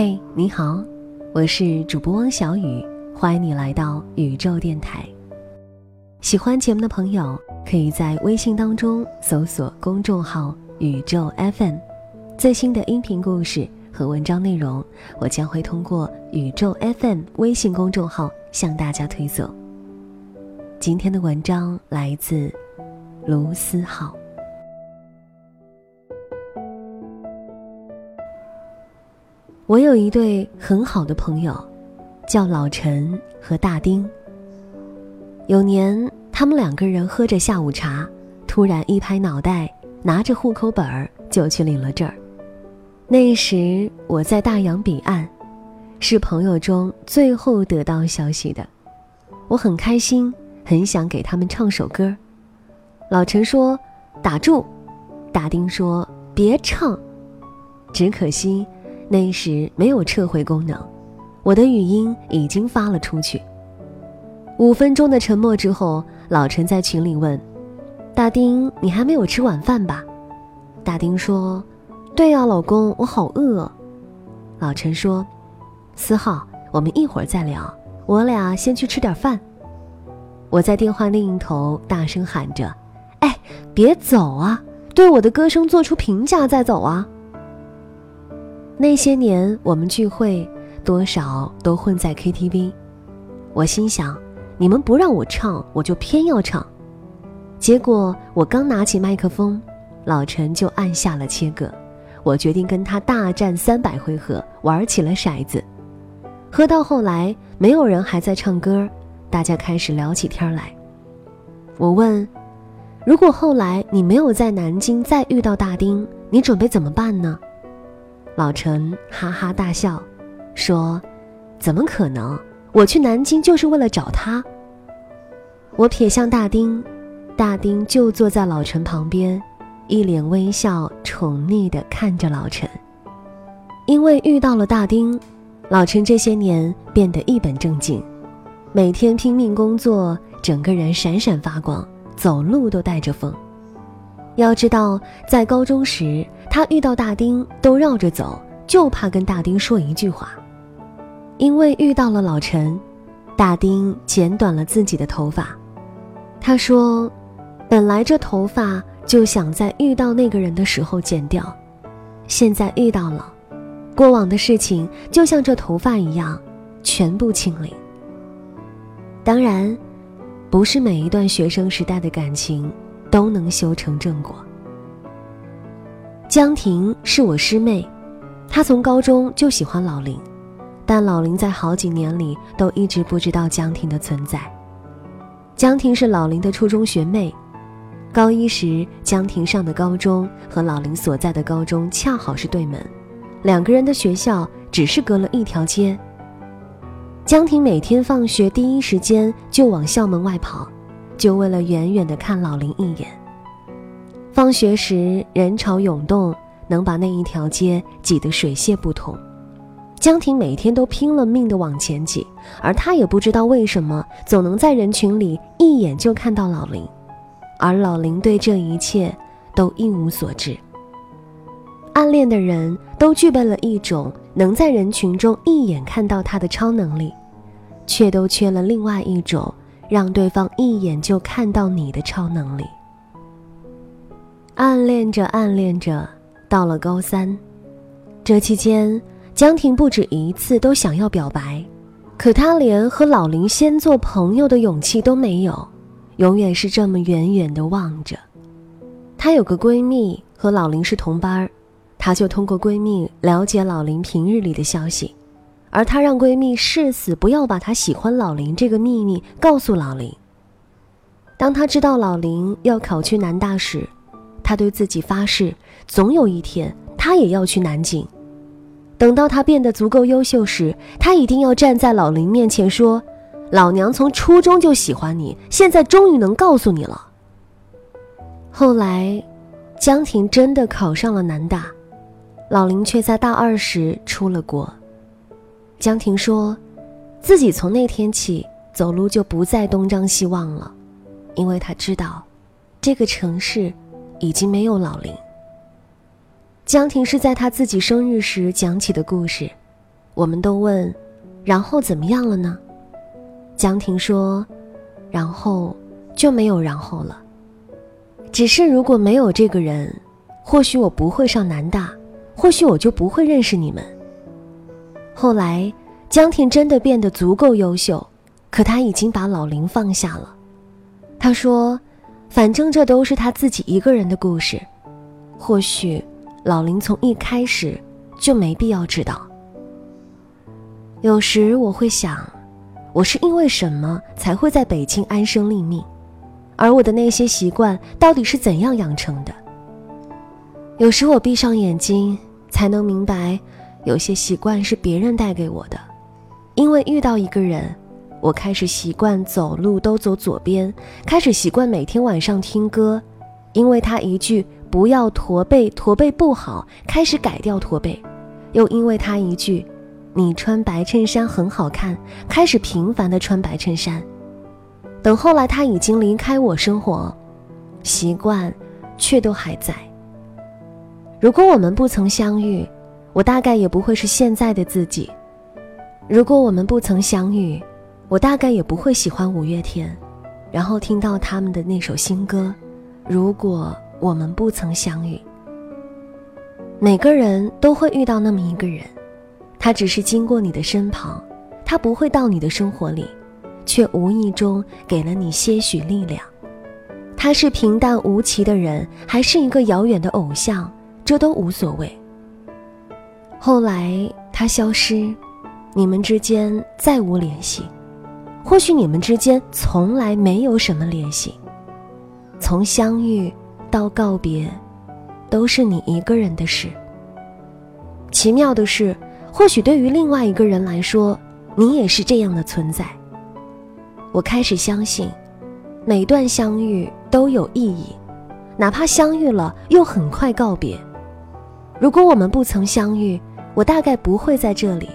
嘿，你好，我是主播汪小雨，欢迎你来到宇宙电台。喜欢节目的朋友，可以在微信当中搜索公众号“宇宙 FM”，最新的音频故事和文章内容，我将会通过“宇宙 FM” 微信公众号向大家推送。今天的文章来自卢思浩。我有一对很好的朋友，叫老陈和大丁。有年，他们两个人喝着下午茶，突然一拍脑袋，拿着户口本儿就去领了证儿。那时我在大洋彼岸，是朋友中最后得到消息的。我很开心，很想给他们唱首歌。老陈说：“打住。”大丁说：“别唱。”只可惜。那时没有撤回功能，我的语音已经发了出去。五分钟的沉默之后，老陈在群里问：“大丁，你还没有吃晚饭吧？”大丁说：“对呀，老公，我好饿。”老陈说：“思浩，我们一会儿再聊，我俩先去吃点饭。”我在电话另一头大声喊着：“哎，别走啊！对我的歌声做出评价再走啊！”那些年我们聚会，多少都混在 KTV。我心想，你们不让我唱，我就偏要唱。结果我刚拿起麦克风，老陈就按下了切割。我决定跟他大战三百回合，玩起了骰子。喝到后来，没有人还在唱歌，大家开始聊起天来。我问：如果后来你没有在南京再遇到大丁，你准备怎么办呢？老陈哈哈大笑，说：“怎么可能？我去南京就是为了找他。”我瞥向大丁，大丁就坐在老陈旁边，一脸微笑，宠溺地看着老陈。因为遇到了大丁，老陈这些年变得一本正经，每天拼命工作，整个人闪闪发光，走路都带着风。要知道，在高中时，他遇到大丁都绕着走，就怕跟大丁说一句话。因为遇到了老陈，大丁剪短了自己的头发。他说：“本来这头发就想在遇到那个人的时候剪掉，现在遇到了，过往的事情就像这头发一样，全部清零。当然，不是每一段学生时代的感情。”都能修成正果。江婷是我师妹，她从高中就喜欢老林，但老林在好几年里都一直不知道江婷的存在。江婷是老林的初中学妹，高一时江婷上的高中和老林所在的高中恰好是对门，两个人的学校只是隔了一条街。江婷每天放学第一时间就往校门外跑。就为了远远的看老林一眼。放学时人潮涌动，能把那一条街挤得水泄不通。江婷每天都拼了命的往前挤，而她也不知道为什么总能在人群里一眼就看到老林，而老林对这一切都一无所知。暗恋的人都具备了一种能在人群中一眼看到他的超能力，却都缺了另外一种。让对方一眼就看到你的超能力。暗恋着暗恋着，到了高三，这期间，江婷不止一次都想要表白，可她连和老林先做朋友的勇气都没有，永远是这么远远的望着。她有个闺蜜和老林是同班儿，她就通过闺蜜了解老林平日里的消息。而她让闺蜜誓死不要把她喜欢老林这个秘密告诉老林。当她知道老林要考去南大时，他对自己发誓，总有一天他也要去南京。等到他变得足够优秀时，他一定要站在老林面前说：“老娘从初中就喜欢你，现在终于能告诉你了。”后来，江婷真的考上了南大，老林却在大二时出了国。江婷说：“自己从那天起走路就不再东张西望了，因为她知道，这个城市已经没有老林。”江婷是在她自己生日时讲起的故事，我们都问：“然后怎么样了呢？”江婷说：“然后就没有然后了。只是如果没有这个人，或许我不会上南大，或许我就不会认识你们。”后来，江婷真的变得足够优秀，可她已经把老林放下了。她说：“反正这都是他自己一个人的故事，或许老林从一开始就没必要知道。”有时我会想，我是因为什么才会在北京安身立命，而我的那些习惯到底是怎样养成的？有时我闭上眼睛，才能明白，有些习惯是别人带给我的。因为遇到一个人，我开始习惯走路都走左边，开始习惯每天晚上听歌，因为他一句“不要驼背，驼背不好”，开始改掉驼背，又因为他一句。你穿白衬衫很好看，开始频繁的穿白衬衫。等后来他已经离开我生活，习惯却都还在。如果我们不曾相遇，我大概也不会是现在的自己。如果我们不曾相遇，我大概也不会喜欢五月天，然后听到他们的那首新歌。如果我们不曾相遇，每个人都会遇到那么一个人。他只是经过你的身旁，他不会到你的生活里，却无意中给了你些许力量。他是平淡无奇的人，还是一个遥远的偶像，这都无所谓。后来他消失，你们之间再无联系，或许你们之间从来没有什么联系。从相遇到告别，都是你一个人的事。奇妙的是。或许对于另外一个人来说，你也是这样的存在。我开始相信，每段相遇都有意义，哪怕相遇了又很快告别。如果我们不曾相遇，我大概不会在这里；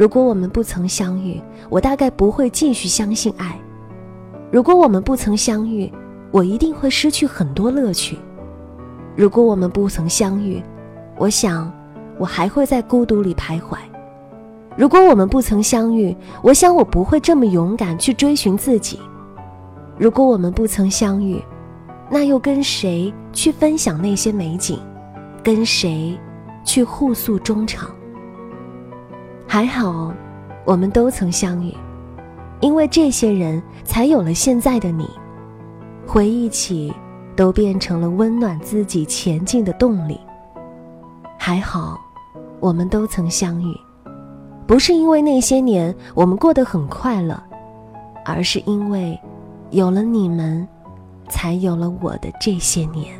如果我们不曾相遇，我大概不会继续相信爱；如果我们不曾相遇，我一定会失去很多乐趣；如果我们不曾相遇，我想。我还会在孤独里徘徊。如果我们不曾相遇，我想我不会这么勇敢去追寻自己。如果我们不曾相遇，那又跟谁去分享那些美景？跟谁去互诉衷肠？还好，我们都曾相遇，因为这些人才有了现在的你。回忆起，都变成了温暖自己前进的动力。还好。我们都曾相遇，不是因为那些年我们过得很快乐，而是因为有了你们，才有了我的这些年。